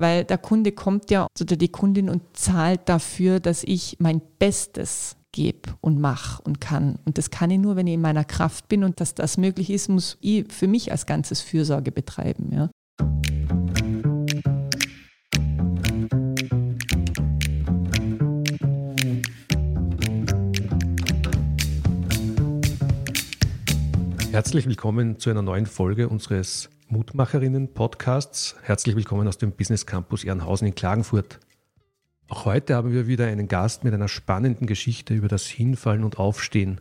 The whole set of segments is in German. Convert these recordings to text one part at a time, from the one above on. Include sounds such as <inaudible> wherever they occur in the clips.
Weil der Kunde kommt ja oder die Kundin und zahlt dafür, dass ich mein Bestes gebe und mache und kann. Und das kann ich nur, wenn ich in meiner Kraft bin und dass das möglich ist, muss ich für mich als ganzes Fürsorge betreiben. Ja. Herzlich willkommen zu einer neuen Folge unseres Mutmacherinnen-Podcasts. Herzlich willkommen aus dem Business Campus Ehrenhausen in Klagenfurt. Auch heute haben wir wieder einen Gast mit einer spannenden Geschichte über das Hinfallen und Aufstehen.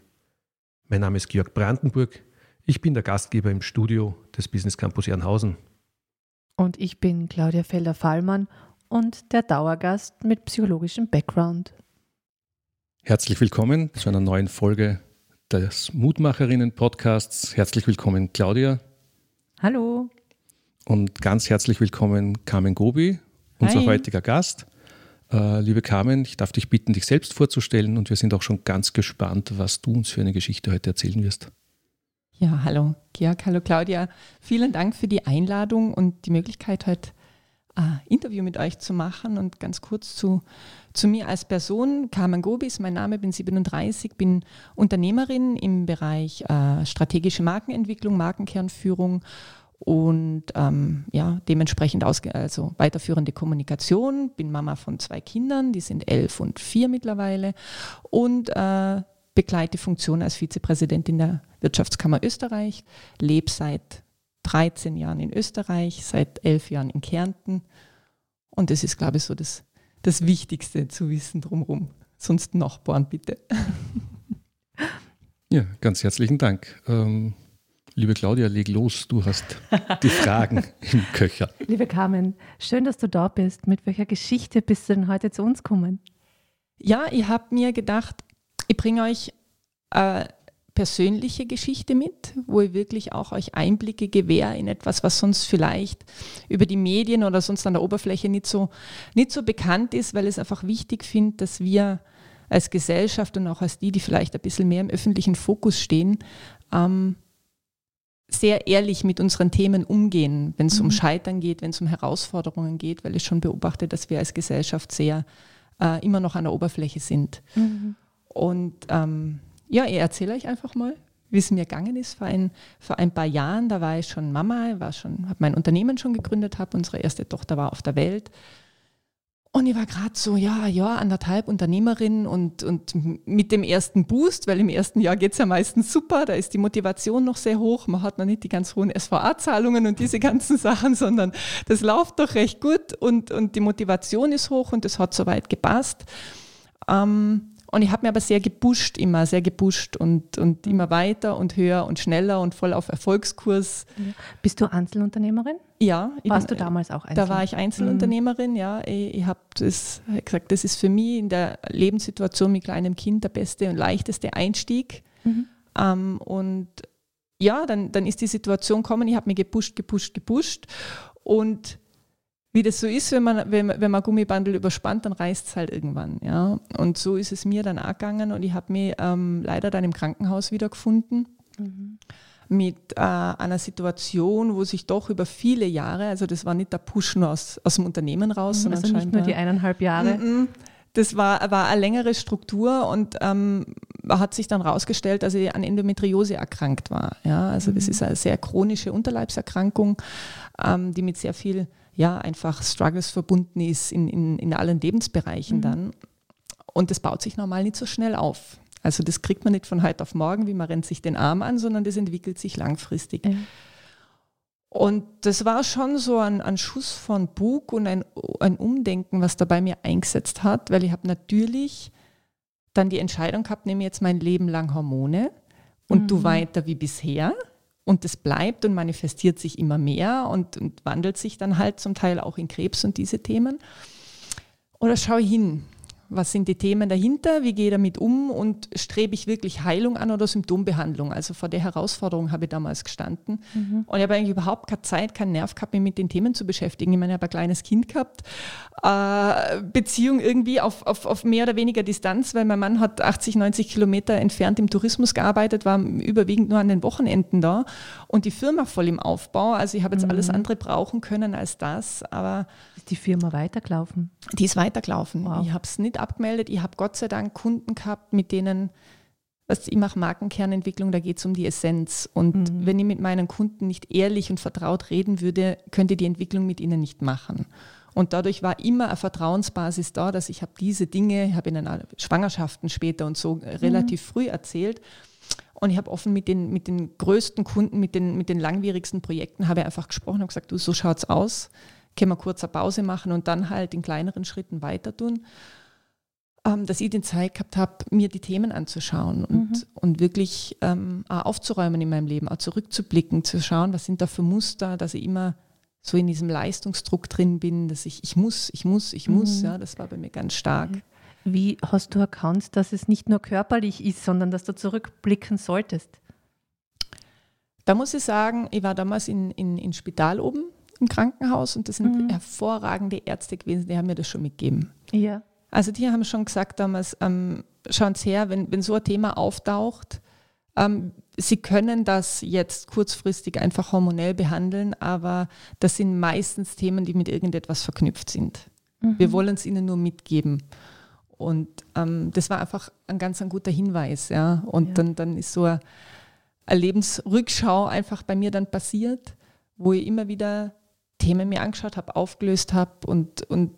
Mein Name ist Georg Brandenburg. Ich bin der Gastgeber im Studio des Business Campus Ehrenhausen. Und ich bin Claudia Felder-Fallmann und der Dauergast mit psychologischem Background. Herzlich willkommen zu einer neuen Folge des Mutmacherinnen-Podcasts. Herzlich willkommen, Claudia. Hallo. Und ganz herzlich willkommen, Carmen Gobi, unser Hi. heutiger Gast. Äh, liebe Carmen, ich darf dich bitten, dich selbst vorzustellen und wir sind auch schon ganz gespannt, was du uns für eine Geschichte heute erzählen wirst. Ja, hallo Georg, hallo Claudia. Vielen Dank für die Einladung und die Möglichkeit, heute Interview mit euch zu machen und ganz kurz zu, zu mir als Person. Carmen Gobi ist mein Name, bin 37, bin Unternehmerin im Bereich äh, strategische Markenentwicklung, Markenkernführung und ähm, ja, dementsprechend ausge also weiterführende Kommunikation. Bin Mama von zwei Kindern, die sind elf und vier mittlerweile und äh, begleite Funktion als Vizepräsidentin der Wirtschaftskammer Österreich, lebe seit 13 Jahren in Österreich, seit elf Jahren in Kärnten. Und das ist, glaube ich, so das, das Wichtigste zu wissen drumherum. Sonst Nachbarn bitte. <laughs> Ja, ganz herzlichen Dank. Ähm, liebe Claudia, leg los, du hast die Fragen <laughs> im Köcher. Liebe Carmen, schön, dass du da bist. Mit welcher Geschichte bist du denn heute zu uns gekommen? Ja, ich habe mir gedacht, ich bringe euch äh, persönliche Geschichte mit, wo ich wirklich auch euch Einblicke gewähre in etwas, was sonst vielleicht über die Medien oder sonst an der Oberfläche nicht so, nicht so bekannt ist, weil ich es einfach wichtig finde, dass wir als Gesellschaft und auch als die, die vielleicht ein bisschen mehr im öffentlichen Fokus stehen, ähm, sehr ehrlich mit unseren Themen umgehen, wenn es mhm. um Scheitern geht, wenn es um Herausforderungen geht, weil ich schon beobachte, dass wir als Gesellschaft sehr äh, immer noch an der Oberfläche sind. Mhm. Und ähm, ja, ich erzähle euch einfach mal, wie es mir gegangen ist. Vor ein, vor ein paar Jahren, da war ich schon Mama, war schon, habe mein Unternehmen schon gegründet, habe unsere erste Tochter war auf der Welt. Und ich war gerade so, ja, ja, anderthalb Unternehmerin und, und mit dem ersten Boost, weil im ersten Jahr geht es ja meistens super, da ist die Motivation noch sehr hoch, man hat noch nicht die ganz hohen SVA-Zahlungen und diese ganzen <laughs> Sachen, sondern das läuft doch recht gut und, und die Motivation ist hoch und das hat soweit gepasst. Ähm, und ich habe mir aber sehr gepusht, immer sehr gepusht und, und immer weiter und höher und schneller und voll auf Erfolgskurs. Bist du Einzelunternehmerin? Ja. Warst bin, du damals auch Einzel? Da war ich Einzelunternehmerin, mhm. ja. Ich, ich habe gesagt, das ist für mich in der Lebenssituation mit kleinem Kind der beste und leichteste Einstieg. Mhm. Ähm, und ja, dann, dann ist die Situation gekommen, ich habe mich gepusht, gepusht, gepusht und wie das so ist, wenn man, wenn, wenn man Gummibandel überspannt, dann reißt es halt irgendwann. Ja? Und so ist es mir dann auch gegangen und ich habe mich ähm, leider dann im Krankenhaus wiedergefunden. Mhm. Mit äh, einer Situation, wo sich doch über viele Jahre, also das war nicht der Push nur aus, aus dem Unternehmen raus, sondern also nicht nur die eineinhalb Jahre. M -m, das war, war eine längere Struktur und ähm, hat sich dann herausgestellt, dass ich an Endometriose erkrankt war. Ja, also mhm. das ist eine sehr chronische Unterleibserkrankung, ähm, die mit sehr viel ja, einfach Struggles verbunden ist in, in, in allen Lebensbereichen mhm. dann. Und das baut sich normal nicht so schnell auf. Also das kriegt man nicht von heute auf morgen, wie man rennt sich den Arm an, sondern das entwickelt sich langfristig. Mhm. Und das war schon so ein, ein Schuss von Bug und ein, ein Umdenken, was da bei mir eingesetzt hat, weil ich habe natürlich dann die Entscheidung gehabt, nehme jetzt mein Leben lang Hormone und mhm. du weiter wie bisher. Und das bleibt und manifestiert sich immer mehr und, und, wandelt sich dann halt zum Teil auch in Krebs und diese Themen. Oder schau hin, Was sind die Themen dahinter? Wie gehe ich damit um? Und strebe ich wirklich Heilung an oder Symptombehandlung? Also vor der Herausforderung habe ich damals gestanden. Mhm. Und ich habe eigentlich überhaupt keine Zeit, keinen Nerv gehabt, mich mit den Themen zu beschäftigen. Ich meine, ich habe ein kleines Kind gehabt. Äh, Beziehung irgendwie auf, auf, auf mehr oder weniger Distanz, weil mein Mann hat 80, 90 Kilometer entfernt im Tourismus gearbeitet, war überwiegend nur an den Wochenenden da. Und die Firma voll im Aufbau. Also ich habe jetzt mhm. alles andere brauchen können als das. Aber ist die Firma weitergelaufen? Die ist weitergelaufen. Wow. Ich habe es nicht abgemeldet. Ich habe Gott sei Dank Kunden gehabt, mit denen, was ich mache Markenkernentwicklung, da geht es um die Essenz. Und mhm. wenn ich mit meinen Kunden nicht ehrlich und vertraut reden würde, könnte die Entwicklung mit ihnen nicht machen. Und dadurch war immer eine Vertrauensbasis da, dass ich habe diese Dinge, ich habe ihnen Schwangerschaften später und so relativ mhm. früh erzählt. Und ich habe offen mit den, mit den größten Kunden, mit den, mit den langwierigsten Projekten, habe einfach gesprochen und gesagt, du, so schaut es aus können wir kurz eine Pause machen und dann halt in kleineren Schritten weiter tun. Ähm, dass ich den Zeit gehabt habe, mir die Themen anzuschauen und, mhm. und wirklich ähm, auch aufzuräumen in meinem Leben, auch zurückzublicken, zu schauen, was sind da für Muster, dass ich immer so in diesem Leistungsdruck drin bin, dass ich, ich muss, ich muss, ich muss. Mhm. Ja, das war bei mir ganz stark. Wie hast du erkannt, dass es nicht nur körperlich ist, sondern dass du zurückblicken solltest? Da muss ich sagen, ich war damals in, in, in Spital oben im Krankenhaus und das sind mhm. hervorragende Ärzte gewesen, die haben mir das schon mitgegeben. Ja. Also die haben schon gesagt damals, ähm, schauen Sie her, wenn, wenn so ein Thema auftaucht, ähm, Sie können das jetzt kurzfristig einfach hormonell behandeln, aber das sind meistens Themen, die mit irgendetwas verknüpft sind. Mhm. Wir wollen es Ihnen nur mitgeben. Und ähm, das war einfach ein ganz ein guter Hinweis. Ja? Und ja. Dann, dann ist so eine, eine Lebensrückschau einfach bei mir dann passiert, wo ich immer wieder Themen mir angeschaut habe, aufgelöst habe und, und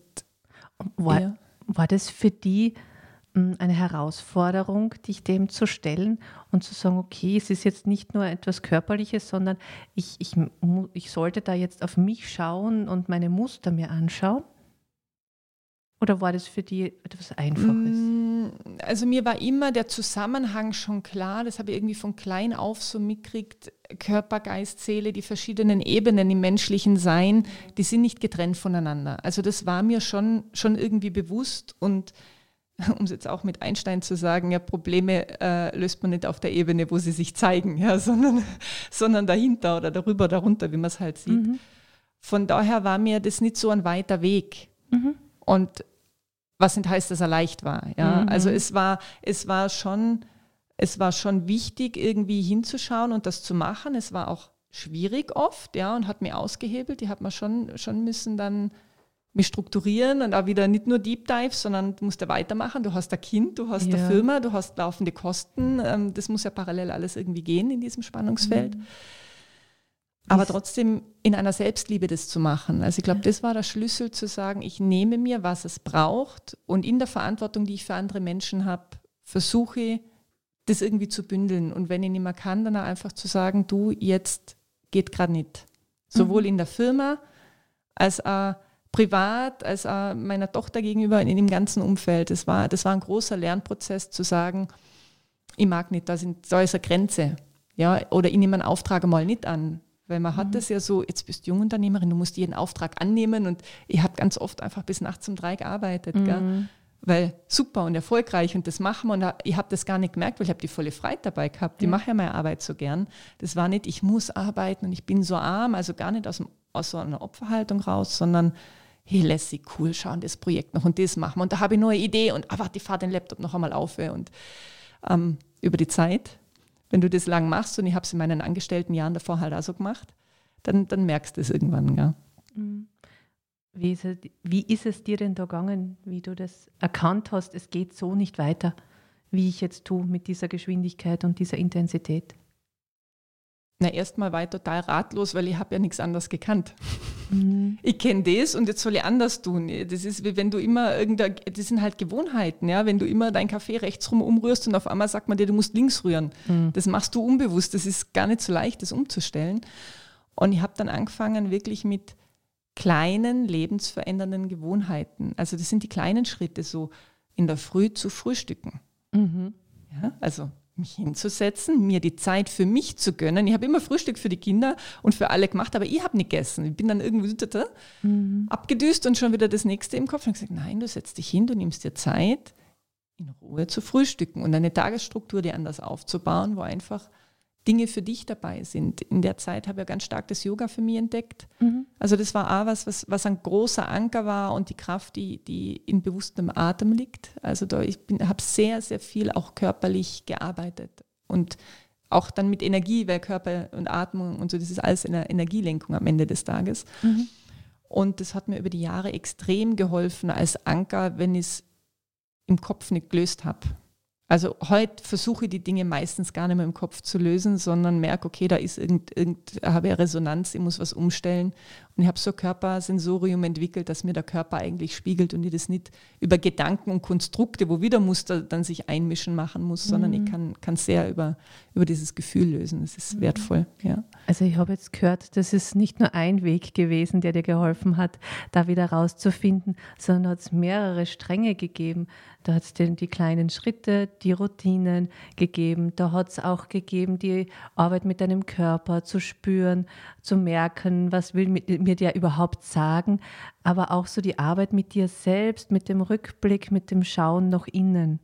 war, ja. war das für die hm, eine Herausforderung, dich dem zu stellen und zu sagen, okay, es ist jetzt nicht nur etwas Körperliches, sondern ich, ich, ich sollte da jetzt auf mich schauen und meine Muster mir anschauen? Oder war das für die etwas Einfaches? Mm, also mir war immer der Zusammenhang schon klar, das habe ich irgendwie von klein auf so mitgekriegt, Körper, Geist, Seele, die verschiedenen Ebenen im menschlichen Sein, die sind nicht getrennt voneinander. Also das war mir schon, schon irgendwie bewusst und <laughs> um es jetzt auch mit Einstein zu sagen, ja, Probleme äh, löst man nicht auf der Ebene, wo sie sich zeigen, ja, <laughs> sondern, sondern dahinter oder darüber, darunter, wie man es halt sieht. Mhm. Von daher war mir das nicht so ein weiter Weg. Mhm. Und was nicht heißt, dass er leicht war. Ja? Mhm. Also es war, es war schon, es war schon wichtig, irgendwie hinzuschauen und das zu machen. Es war auch schwierig oft, ja, und hat mir ausgehebelt. Die hat man schon, schon müssen dann mich strukturieren und auch wieder nicht nur Deep Dive, sondern du musst ja weitermachen. Du hast ein Kind, du hast ja. eine Firma, du hast laufende Kosten. Ähm, das muss ja parallel alles irgendwie gehen in diesem Spannungsfeld. Mhm. Aber trotzdem in einer Selbstliebe das zu machen. Also ich glaube, das war der Schlüssel zu sagen, ich nehme mir, was es braucht und in der Verantwortung, die ich für andere Menschen habe, versuche ich, das irgendwie zu bündeln. Und wenn ich nicht mehr kann, dann auch einfach zu sagen, du, jetzt geht gerade nicht. Sowohl mhm. in der Firma als auch privat, als auch meiner Tochter gegenüber in dem ganzen Umfeld. Das war, das war ein großer Lernprozess zu sagen, ich mag nicht, da, sind, da ist eine Grenze. Ja, oder ich nehme einen Auftrag mal nicht an weil man mhm. hat das ja so, jetzt bist du Jungunternehmerin, du musst jeden Auftrag annehmen und ich habe ganz oft einfach bis nachts um drei gearbeitet. Mhm. Weil super und erfolgreich und das machen wir und ich habe das gar nicht gemerkt, weil ich habe die volle Freiheit dabei gehabt. Die mhm. mache ja meine Arbeit so gern. Das war nicht, ich muss arbeiten und ich bin so arm, also gar nicht aus, dem, aus so einer Opferhaltung raus, sondern hey, lässig, cool, schauen das Projekt noch und das machen wir. Und da habe ich nur eine Idee und ah, warte, ich fahre den Laptop noch einmal auf. Und ähm, über die Zeit wenn du das lang machst, und ich habe es in meinen angestellten Jahren davor halt auch so gemacht, dann, dann merkst du es irgendwann. Ja. Mhm. Wie ist, es, wie ist es dir denn da gegangen, wie du das erkannt hast, es geht so nicht weiter, wie ich jetzt tue mit dieser Geschwindigkeit und dieser Intensität? Na, erstmal war ich total ratlos, weil ich habe ja nichts anderes gekannt. Mhm. Ich kenne das und jetzt soll ich anders tun. Das ist wie wenn du immer irgendein, das sind halt Gewohnheiten, ja. Wenn du immer deinen Kaffee rechtsrum umrührst und auf einmal sagt man dir, du musst links rühren. Mhm. Das machst du unbewusst. Das ist gar nicht so leicht, das umzustellen. Und ich habe dann angefangen, wirklich mit kleinen, lebensverändernden Gewohnheiten. Also das sind die kleinen Schritte, so in der Früh zu frühstücken. Mhm. Ja, also mich hinzusetzen, mir die Zeit für mich zu gönnen. Ich habe immer Frühstück für die Kinder und für alle gemacht, aber ich habe nicht gegessen. Ich bin dann irgendwie mhm. abgedüst und schon wieder das nächste im Kopf und gesagt, nein, du setzt dich hin, du nimmst dir Zeit, in Ruhe zu frühstücken und eine Tagesstruktur dir anders aufzubauen, wo einfach Dinge für dich dabei sind. In der Zeit habe ich ja ganz stark das Yoga für mich entdeckt. Mhm. Also das war auch was, was, was ein großer Anker war und die Kraft, die, die in bewusstem Atem liegt. Also da ich habe sehr, sehr viel auch körperlich gearbeitet und auch dann mit Energie, weil Körper und Atmung und so, das ist alles eine Energielenkung am Ende des Tages. Mhm. Und das hat mir über die Jahre extrem geholfen als Anker, wenn ich es im Kopf nicht gelöst habe. Also heute versuche ich die Dinge meistens gar nicht mehr im Kopf zu lösen, sondern merke, okay, da ist irgend, irgend habe ich Resonanz, ich muss was umstellen. Und ich habe so ein Körpersensorium entwickelt, dass mir der Körper eigentlich spiegelt und ich das nicht über Gedanken und Konstrukte, wo wieder Muster dann sich einmischen machen muss, mhm. sondern ich mhm. kann, kann sehr über, über dieses Gefühl lösen. Das ist mhm. wertvoll. Ja. Also ich habe jetzt gehört, das ist nicht nur ein Weg gewesen, der dir geholfen hat, da wieder rauszufinden, sondern hat es mehrere Stränge gegeben. Da hat es die kleinen Schritte, die Routinen gegeben. Da hat es auch gegeben, die Arbeit mit deinem Körper zu spüren, zu merken, was will mir der überhaupt sagen. Aber auch so die Arbeit mit dir selbst, mit dem Rückblick, mit dem Schauen nach innen.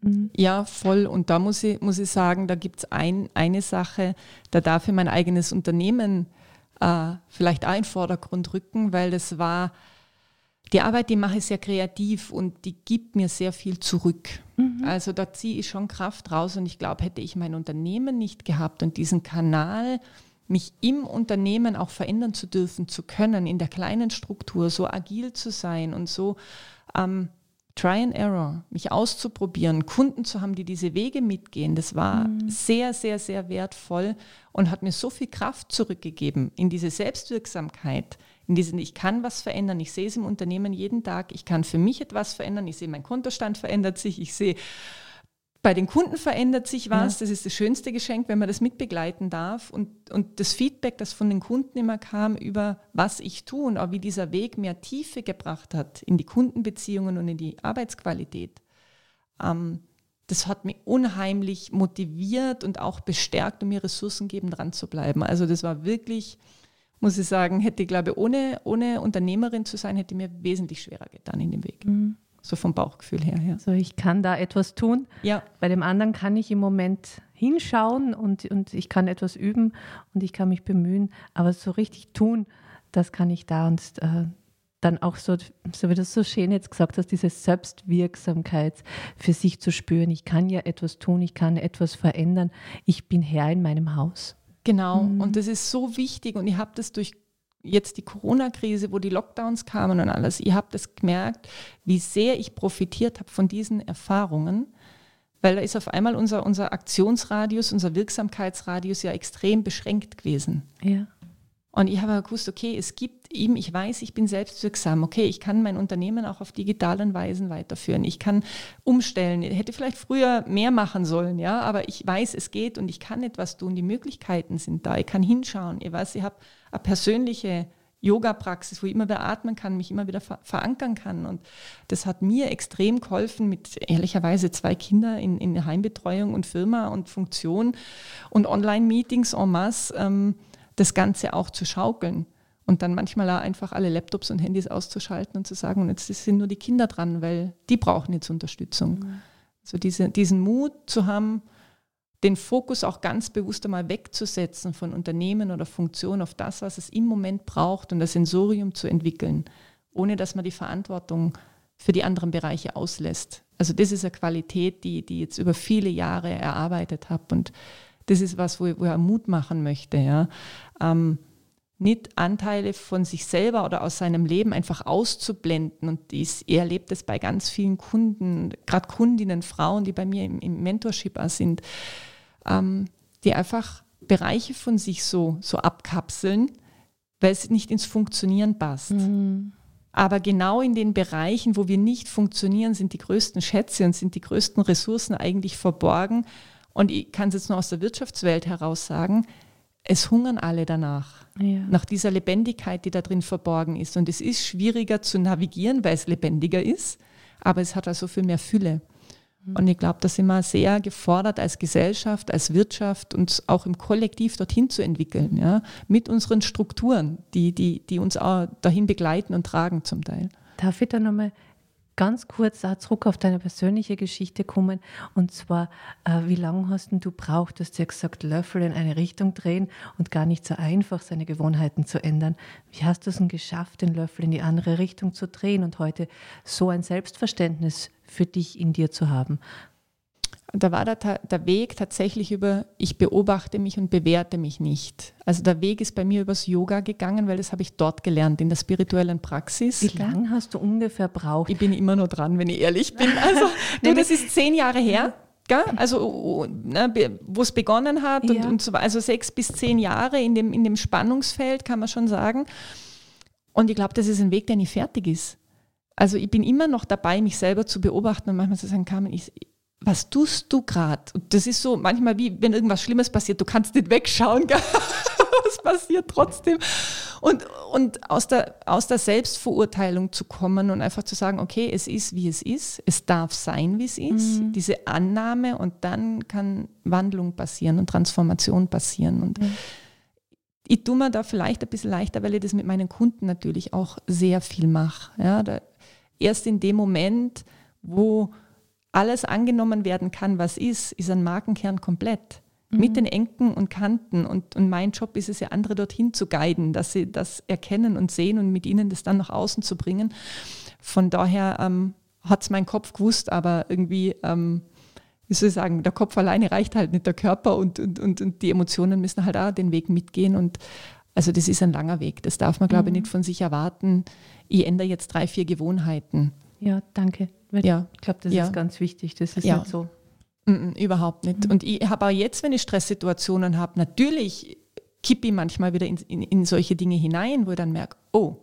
Mhm. Ja, voll. Und da muss ich, muss ich sagen, da gibt es ein, eine Sache, da darf ich mein eigenes Unternehmen äh, vielleicht auch in den Vordergrund rücken, weil das war die Arbeit, die mache ich sehr kreativ und die gibt mir sehr viel zurück. Mhm. Also da ziehe ich schon Kraft raus und ich glaube, hätte ich mein Unternehmen nicht gehabt und diesen Kanal, mich im Unternehmen auch verändern zu dürfen, zu können, in der kleinen Struktur so agil zu sein und so ähm, Try and Error, mich auszuprobieren, Kunden zu haben, die diese Wege mitgehen, das war mhm. sehr, sehr, sehr wertvoll und hat mir so viel Kraft zurückgegeben in diese Selbstwirksamkeit, in diesen, ich kann was verändern, ich sehe es im Unternehmen jeden Tag, ich kann für mich etwas verändern, ich sehe, mein Kontostand verändert sich, ich sehe, bei den Kunden verändert sich was, ja. das ist das schönste Geschenk, wenn man das mitbegleiten darf. Und, und das Feedback, das von den Kunden immer kam über was ich tue und auch wie dieser Weg mehr Tiefe gebracht hat in die Kundenbeziehungen und in die Arbeitsqualität, ähm, das hat mich unheimlich motiviert und auch bestärkt, um mir Ressourcen geben, dran zu bleiben. Also das war wirklich muss ich sagen, hätte ich glaube, ohne, ohne Unternehmerin zu sein, hätte mir wesentlich schwerer getan in dem Weg. Mhm. So vom Bauchgefühl her. Ja. So, ich kann da etwas tun. Ja. Bei dem anderen kann ich im Moment hinschauen und, und ich kann etwas üben und ich kann mich bemühen, aber so richtig tun, das kann ich da und äh, dann auch so, so wie du so schön jetzt gesagt hast, diese Selbstwirksamkeit für sich zu spüren. Ich kann ja etwas tun, ich kann etwas verändern. Ich bin Herr in meinem Haus. Genau, mhm. und das ist so wichtig und ich habe das durch jetzt die Corona-Krise, wo die Lockdowns kamen und alles, ich habe das gemerkt, wie sehr ich profitiert habe von diesen Erfahrungen, weil da ist auf einmal unser, unser Aktionsradius, unser Wirksamkeitsradius ja extrem beschränkt gewesen. Ja. Und ich habe gewusst, okay, es gibt ihm, ich weiß, ich bin selbstwirksam, okay, ich kann mein Unternehmen auch auf digitalen Weisen weiterführen. Ich kann umstellen. Ich hätte vielleicht früher mehr machen sollen, ja, aber ich weiß, es geht und ich kann etwas tun. Die Möglichkeiten sind da. Ich kann hinschauen. Ich weiß, ich habe eine persönliche Yoga-Praxis, wo ich immer wieder atmen kann, mich immer wieder ver verankern kann. Und das hat mir extrem geholfen mit ehrlicherweise zwei Kindern in, in Heimbetreuung und Firma und Funktion und Online-Meetings en masse. Ähm, das Ganze auch zu schaukeln und dann manchmal einfach alle Laptops und Handys auszuschalten und zu sagen, und jetzt sind nur die Kinder dran, weil die brauchen jetzt Unterstützung. Mhm. Also diese, diesen Mut zu haben, den Fokus auch ganz bewusst einmal wegzusetzen von Unternehmen oder Funktion auf das, was es im Moment braucht und das Sensorium zu entwickeln, ohne dass man die Verantwortung für die anderen Bereiche auslässt. Also das ist eine Qualität, die, die ich jetzt über viele Jahre erarbeitet habe und das ist was, wo ich, wo ich Mut machen möchte. Ja. Ähm, nicht Anteile von sich selber oder aus seinem Leben einfach auszublenden. Und dies, er erlebt es bei ganz vielen Kunden, gerade Kundinnen, Frauen, die bei mir im, im Mentorship sind, ähm, die einfach Bereiche von sich so, so abkapseln, weil es nicht ins Funktionieren passt. Mhm. Aber genau in den Bereichen, wo wir nicht funktionieren, sind die größten Schätze und sind die größten Ressourcen eigentlich verborgen. Und ich kann es jetzt nur aus der Wirtschaftswelt heraus sagen, es hungern alle danach, ja. nach dieser Lebendigkeit, die da drin verborgen ist. Und es ist schwieriger zu navigieren, weil es lebendiger ist, aber es hat also viel mehr Fülle. Mhm. Und ich glaube, da sind wir sehr gefordert als Gesellschaft, als Wirtschaft, uns auch im Kollektiv dorthin zu entwickeln, ja, mit unseren Strukturen, die, die, die uns auch dahin begleiten und tragen zum Teil. Darf ich da nochmal ganz kurz auch zurück auf deine persönliche Geschichte kommen. Und zwar, äh, wie lange hast du braucht, hast ja gesagt, Löffel in eine Richtung drehen und gar nicht so einfach, seine Gewohnheiten zu ändern. Wie hast du es denn geschafft, den Löffel in die andere Richtung zu drehen und heute so ein Selbstverständnis für dich in dir zu haben? Da war der, der Weg tatsächlich über, ich beobachte mich und bewerte mich nicht. Also der Weg ist bei mir übers Yoga gegangen, weil das habe ich dort gelernt, in der spirituellen Praxis. Wie lange hast du ungefähr braucht? Ich bin immer nur dran, wenn ich ehrlich bin. <laughs> Also du, das ist zehn Jahre her. Gell? Also ne, wo es begonnen hat ja. und, und so also sechs bis zehn Jahre in dem, in dem Spannungsfeld, kann man schon sagen. Und ich glaube, das ist ein Weg, der nicht fertig ist. Also ich bin immer noch dabei, mich selber zu beobachten und manchmal zu sagen, Carmen, ich, was tust du gerade? Das ist so manchmal wie, wenn irgendwas Schlimmes passiert, du kannst nicht wegschauen, <laughs> es passiert trotzdem. Und, und aus, der, aus der Selbstverurteilung zu kommen und einfach zu sagen, okay, es ist, wie es ist, es darf sein, wie es ist, mhm. diese Annahme und dann kann Wandlung passieren und Transformation passieren. Und mhm. ich tue mir da vielleicht ein bisschen leichter, weil ich das mit meinen Kunden natürlich auch sehr viel mache. Ja, da, erst in dem Moment, wo alles angenommen werden kann, was ist, ist ein Markenkern komplett. Mhm. Mit den Enken und Kanten. Und, und mein Job ist es ja, andere dorthin zu guiden, dass sie das erkennen und sehen und mit ihnen das dann nach außen zu bringen. Von daher ähm, hat es mein Kopf gewusst, aber irgendwie, ähm, wie soll ich sagen, der Kopf alleine reicht halt nicht, der Körper und, und, und, und die Emotionen müssen halt auch den Weg mitgehen. Und also das ist ein langer Weg. Das darf man, glaube ich, mhm. nicht von sich erwarten. Ich ändere jetzt drei, vier Gewohnheiten. Ja, danke. Ja. Ich glaube, das ja. ist ganz wichtig. Das ist ja. nicht so. Mm, überhaupt nicht. Mhm. Und ich habe auch jetzt, wenn ich Stresssituationen habe, natürlich kippe ich manchmal wieder in, in, in, solche Dinge hinein, wo ich dann merke, oh,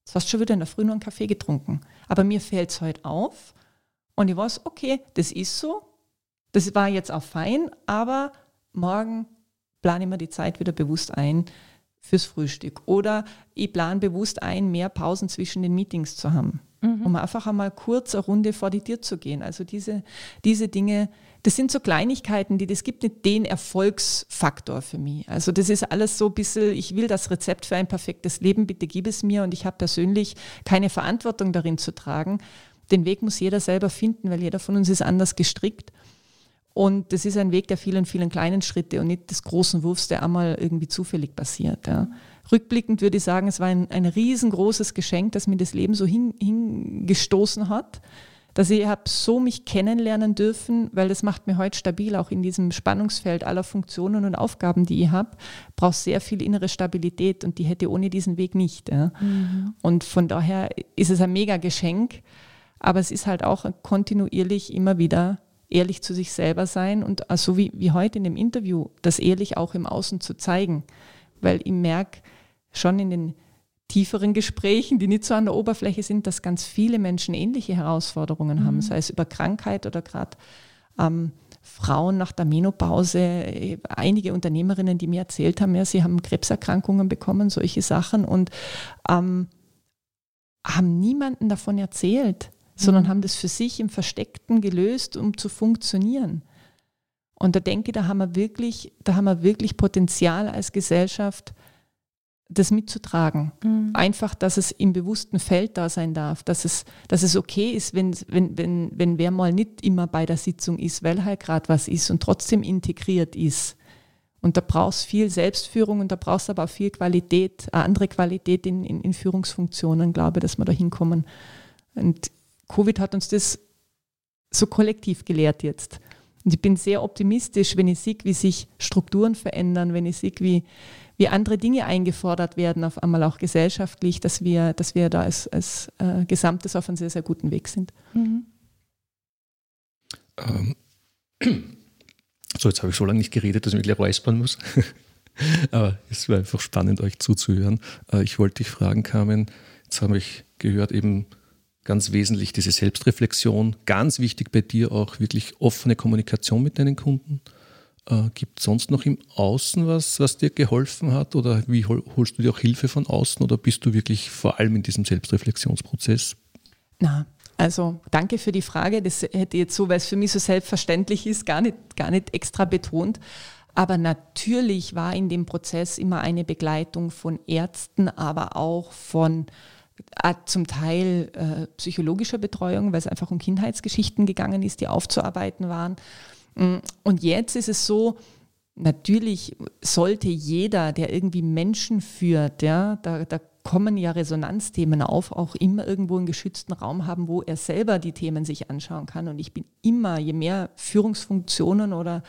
jetzt hast du schon wieder in der Früh noch einen Kaffee getrunken. Aber mir fällt es heute auf und ich weiß, okay, das ist so, das war jetzt auch fein, aber morgen plane ich mir die Zeit wieder bewusst ein fürs Frühstück. Oder ich plane bewusst ein, mehr Pausen zwischen den Meetings zu haben mhm. um einfach einmal kurz eine Runde vor die Tür zu gehen. Also diese, diese Dinge, das sind so Kleinigkeiten, die, das gibt nicht den Erfolgsfaktor für mich. Also das ist alles so ein bisschen, ich will das Rezept für ein perfektes Leben, bitte gib es mir und ich habe persönlich keine Verantwortung darin zu tragen. Den Weg muss jeder selber finden, weil jeder von uns ist anders gestrickt. Und das ist ein Weg der vielen, vielen kleinen Schritte und nicht des großen Wurfs, der einmal irgendwie zufällig passiert. Ja. Rückblickend würde ich sagen, es war ein, ein riesengroßes Geschenk, das mir das Leben so hin, hingestoßen hat, dass ich habe so mich kennenlernen dürfen, weil das macht mir heute stabil, auch in diesem Spannungsfeld aller Funktionen und Aufgaben, die ich habe, braucht sehr viel innere Stabilität und die hätte ohne diesen Weg nicht. Ja. Mhm. Und von daher ist es ein mega Geschenk, aber es ist halt auch kontinuierlich immer wieder ehrlich zu sich selber sein und so also wie, wie heute in dem Interview, das ehrlich auch im Außen zu zeigen, weil ich merke, schon in den tieferen Gesprächen, die nicht so an der Oberfläche sind, dass ganz viele Menschen ähnliche Herausforderungen mhm. haben, sei es über Krankheit oder gerade ähm, Frauen nach der Menopause, einige Unternehmerinnen, die mir erzählt haben, ja, sie haben Krebserkrankungen bekommen, solche Sachen und ähm, haben niemanden davon erzählt, sondern mhm. haben das für sich im Versteckten gelöst, um zu funktionieren. Und da denke ich, da haben wir wirklich, da haben wir wirklich Potenzial als Gesellschaft, das mitzutragen. Mhm. Einfach, dass es im bewussten Feld da sein darf, dass es, dass es okay ist, wenn, wenn, wenn, wenn wer mal nicht immer bei der Sitzung ist, weil halt gerade was ist und trotzdem integriert ist. Und da brauchst viel Selbstführung und da brauchst aber auch viel Qualität, eine andere Qualität in, in, in Führungsfunktionen, glaube ich, dass wir da hinkommen. Und Covid hat uns das so kollektiv gelehrt jetzt. Und ich bin sehr optimistisch, wenn ich sehe, wie sich Strukturen verändern, wenn ich sehe, wie, wie andere Dinge eingefordert werden, auf einmal auch gesellschaftlich, dass wir, dass wir da als, als äh, Gesamtes auf einem sehr, sehr guten Weg sind. Mhm. Ähm. So, jetzt habe ich so lange nicht geredet, dass ich mich gleich räuspern muss. <laughs> Aber es war einfach spannend, euch zuzuhören. Äh, ich wollte dich fragen, Carmen, jetzt habe ich gehört, eben ganz wesentlich diese Selbstreflexion, ganz wichtig bei dir auch wirklich offene Kommunikation mit deinen Kunden. Äh, Gibt es sonst noch im Außen was, was dir geholfen hat oder wie hol, holst du dir auch Hilfe von außen oder bist du wirklich vor allem in diesem Selbstreflexionsprozess? Na, Also danke für die Frage. Das hätte jetzt so, weil es für mich so selbstverständlich ist, gar nicht, gar nicht extra betont. Aber natürlich war in dem Prozess immer eine Begleitung von Ärzten, aber auch von äh, zum Teil äh, psychologischer Betreuung, weil es einfach um Kindheitsgeschichten gegangen ist, die aufzuarbeiten waren. Mm, und jetzt ist es so, natürlich sollte jeder, der irgendwie Menschen führt, ja, da, da kommen ja Resonanzthemen auf, auch immer irgendwo einen geschützten Raum haben, wo er selber die Themen sich anschauen kann. Und ich bin immer, je mehr Führungsfunktionen oder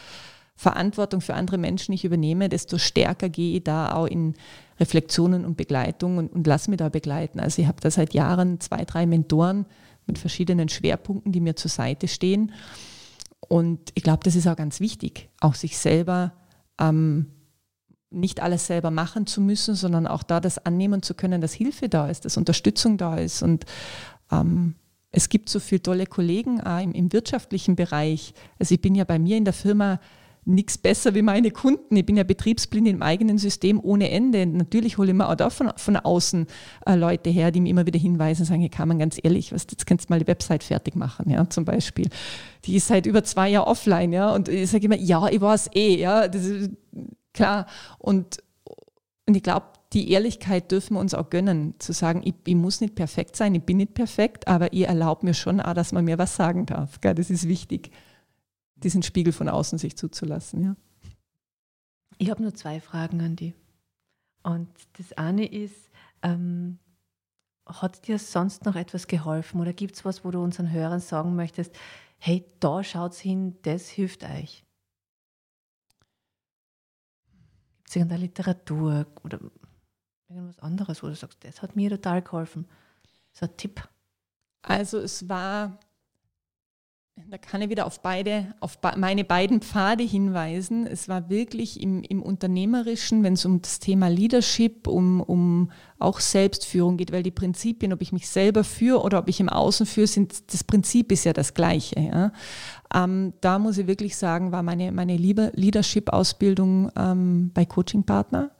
Verantwortung für andere Menschen ich übernehme, desto stärker gehe ich da auch in Reflexionen und Begleitung und, und lass mich da begleiten. Also ich habe da seit Jahren zwei, drei Mentoren mit verschiedenen Schwerpunkten, die mir zur Seite stehen. Und ich glaube, das ist auch ganz wichtig, auch sich selber ähm, nicht alles selber machen zu müssen, sondern auch da das annehmen zu können, dass Hilfe da ist, dass Unterstützung da ist. Und ähm, es gibt so viele tolle Kollegen auch im, im wirtschaftlichen Bereich. Also ich bin ja bei mir in der Firma nichts besser wie meine Kunden. Ich bin ja betriebsblind im eigenen System ohne Ende. Natürlich hole ich mir auch da von, von außen äh, Leute her, die mir immer wieder hinweisen und sagen, hier kann man ganz ehrlich, was, jetzt kannst du mal die Website fertig machen, ja, zum Beispiel. Die ist seit über zwei Jahren offline, ja, und ich sage immer, ja, ich war es eh, ja, das ist klar. Und, und ich glaube, die Ehrlichkeit dürfen wir uns auch gönnen, zu sagen, ich, ich, muss nicht perfekt sein, ich bin nicht perfekt, aber ihr erlaubt mir schon auch, dass man mir was sagen darf. Gell? Das ist wichtig diesen Spiegel von außen sich zuzulassen. Ja. Ich habe nur zwei Fragen an die. Und das eine ist, ähm, hat dir sonst noch etwas geholfen oder gibt es was, wo du unseren Hörern sagen möchtest, hey, da schaut hin, das hilft euch? Gibt es irgendeine Literatur oder irgendwas anderes, wo du sagst, das hat mir total geholfen? So ein Tipp. Also es war da kann ich wieder auf beide, auf meine beiden Pfade hinweisen. Es war wirklich im, im Unternehmerischen, wenn es um das Thema Leadership, um, um auch Selbstführung geht, weil die Prinzipien, ob ich mich selber führe oder ob ich im Außen führe, sind, das Prinzip ist ja das gleiche. Ja. Ähm, da muss ich wirklich sagen, war meine, meine Leadership-Ausbildung ähm, bei Coaching Partner,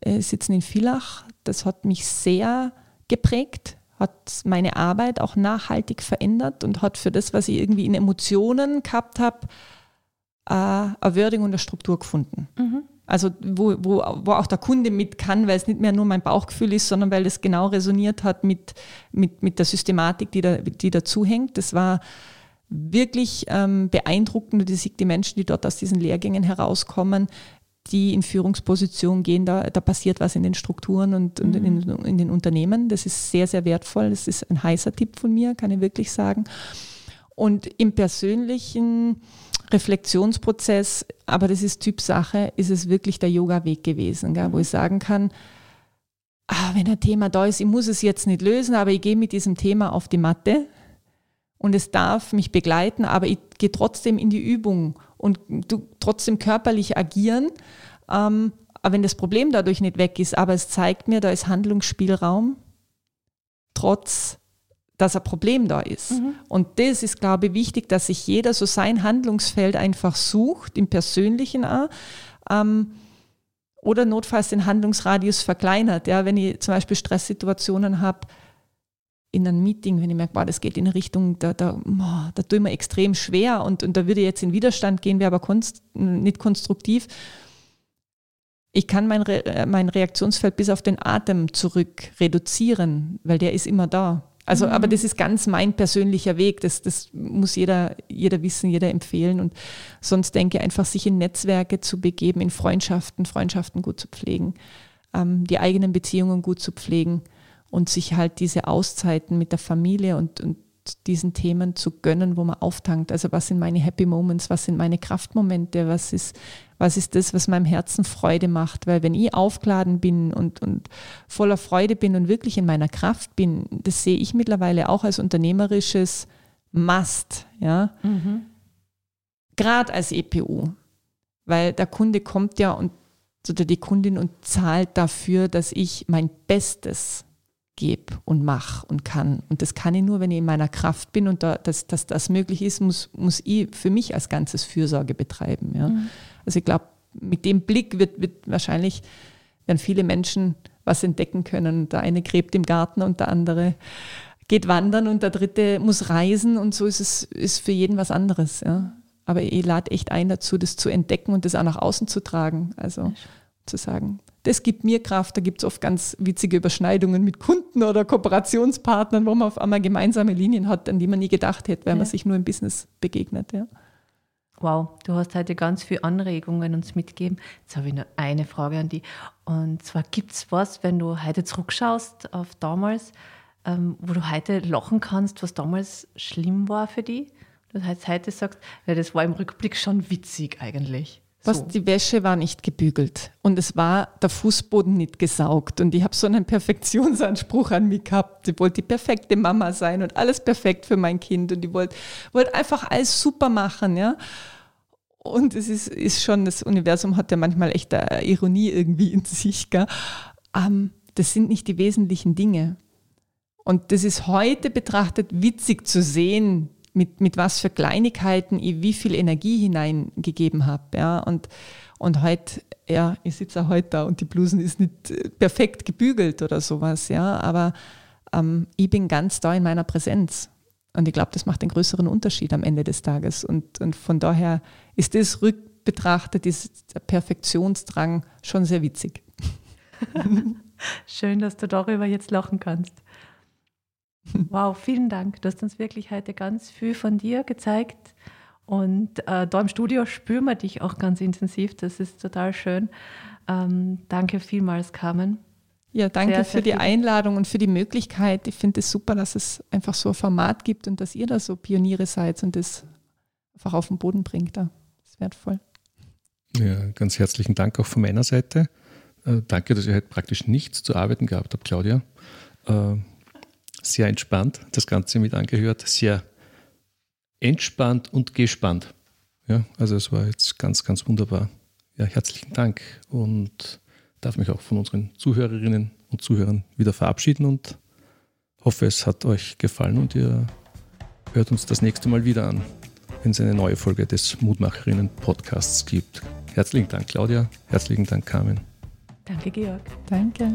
äh, sitzen in Villach. Das hat mich sehr geprägt hat meine Arbeit auch nachhaltig verändert und hat für das, was ich irgendwie in Emotionen gehabt habe, äh, eine Würdigung und eine Struktur gefunden. Mhm. Also wo, wo, wo auch der Kunde mit kann, weil es nicht mehr nur mein Bauchgefühl ist, sondern weil es genau resoniert hat mit, mit, mit der Systematik, die, da, die dazu hängt. Das war wirklich ähm, beeindruckend. Die, die Menschen, die dort aus diesen Lehrgängen herauskommen, die in Führungsposition gehen, da, da passiert was in den Strukturen und, und mhm. in, in, den Unternehmen. Das ist sehr, sehr wertvoll. Das ist ein heißer Tipp von mir, kann ich wirklich sagen. Und im persönlichen Reflexionsprozess, aber das ist Typsache, ist es wirklich der Yoga-Weg gewesen, gell, wo ich sagen kann, ah, wenn ein Thema da ist, ich muss es jetzt nicht lösen, aber ich gehe mit diesem Thema auf die Matte und es darf mich begleiten, aber ich gehe trotzdem in die Übung und du trotzdem körperlich agieren. Ähm, aber wenn das Problem dadurch nicht weg ist, aber es zeigt mir, da ist Handlungsspielraum, trotz dass ein Problem da ist. Mhm. Und das ist, glaube ich, wichtig, dass sich jeder so sein Handlungsfeld einfach sucht, im Persönlichen auch. Ähm, oder notfalls den Handlungsradius verkleinert. Ja, wenn ich zum Beispiel Stresssituationen habe, in einem Meeting, wenn ich merke, boah, das geht in eine Richtung, da, da, boah, da tue ich mir extrem schwer und, und da würde ich jetzt in Widerstand gehen, wäre aber konst, nicht konstruktiv. Ich kann mein, Re äh, mein Reaktionsfeld bis auf den Atem zurück reduzieren, weil der ist immer da. Also, mhm. aber das ist ganz mein persönlicher Weg. Das, das muss jeder, jeder wissen, jeder empfehlen. Und sonst denke ich einfach, sich in Netzwerke zu begeben, in Freundschaften, Freundschaften gut zu pflegen, ähm, die eigenen Beziehungen gut zu pflegen und sich halt diese Auszeiten mit der Familie und, und diesen Themen zu gönnen, wo man auftankt. Also was sind meine Happy Moments, was sind meine Kraftmomente, was ist, was ist das, was meinem Herzen Freude macht. Weil wenn ich aufgeladen bin und, und voller Freude bin und wirklich in meiner Kraft bin, das sehe ich mittlerweile auch als unternehmerisches Must. Ja? Mhm. Gerade als EPU. Weil der Kunde kommt ja und oder die Kundin und zahlt dafür, dass ich mein Bestes gebe und mache und kann. Und das kann ich nur, wenn ich in meiner Kraft bin und da, dass, dass das möglich ist, muss, muss ich für mich als ganzes Fürsorge betreiben. Ja. Mhm. Also ich glaube, mit dem Blick wird, wird wahrscheinlich werden viele Menschen was entdecken können. Der eine gräbt im Garten und der andere geht wandern und der dritte muss reisen und so ist es ist für jeden was anderes. Ja. Aber ich lade echt ein dazu, das zu entdecken und das auch nach außen zu tragen. Also zu sagen, das gibt mir Kraft. Da gibt es oft ganz witzige Überschneidungen mit Kunden oder Kooperationspartnern, wo man auf einmal gemeinsame Linien hat, an die man nie gedacht hätte, wenn ja. man sich nur im Business begegnet. Ja. Wow, du hast heute ganz viele Anregungen uns mitgegeben. Jetzt habe ich nur eine Frage an dich. Und zwar gibt es was, wenn du heute zurückschaust auf damals, ähm, wo du heute lachen kannst, was damals schlimm war für dich? Du heute sagst, ja, das war im Rückblick schon witzig eigentlich. Was, die Wäsche war nicht gebügelt und es war der Fußboden nicht gesaugt und ich habe so einen <laughs> Perfektionsanspruch an mich gehabt. Ich wollte die perfekte Mama sein und alles perfekt für mein Kind und ich wollte, wollte einfach alles super machen, ja. Und es ist, ist schon, das Universum hat ja manchmal echt eine Ironie irgendwie in <laughs> sich, gell? Ähm, das sind nicht die wesentlichen Dinge. Und das ist heute betrachtet witzig zu sehen, mit, mit was für Kleinigkeiten ich wie viel Energie hineingegeben habe. Ja? Und, und heute, ja, ich sitze auch heute da und die Blusen ist nicht äh, perfekt gebügelt oder sowas, ja, aber ähm, ich bin ganz da in meiner Präsenz. Und ich glaube, das macht einen größeren Unterschied am Ende des Tages. Und, und von daher ist das rückbetrachtet, der Perfektionsdrang schon sehr witzig. <laughs> Schön, dass du darüber jetzt lachen kannst. Wow, vielen Dank. Du hast uns wirklich heute ganz viel von dir gezeigt. Und äh, da im Studio spüren wir dich auch ganz intensiv. Das ist total schön. Ähm, danke vielmals, Carmen. Ja, danke sehr, für sehr die Einladung und für die Möglichkeit. Ich finde es super, dass es einfach so ein Format gibt und dass ihr da so Pioniere seid und das einfach auf den Boden bringt. Das ist wertvoll. Ja, ganz herzlichen Dank auch von meiner Seite. Äh, danke, dass ihr heute praktisch nichts zu arbeiten gehabt habt, Claudia. Äh, sehr entspannt, das Ganze mit angehört, sehr entspannt und gespannt. Ja, also es war jetzt ganz, ganz wunderbar. Ja, herzlichen Dank und darf mich auch von unseren Zuhörerinnen und Zuhörern wieder verabschieden und hoffe, es hat euch gefallen und ihr hört uns das nächste Mal wieder an, wenn es eine neue Folge des Mutmacherinnen Podcasts gibt. Herzlichen Dank, Claudia. Herzlichen Dank, Carmen. Danke, Georg. Danke.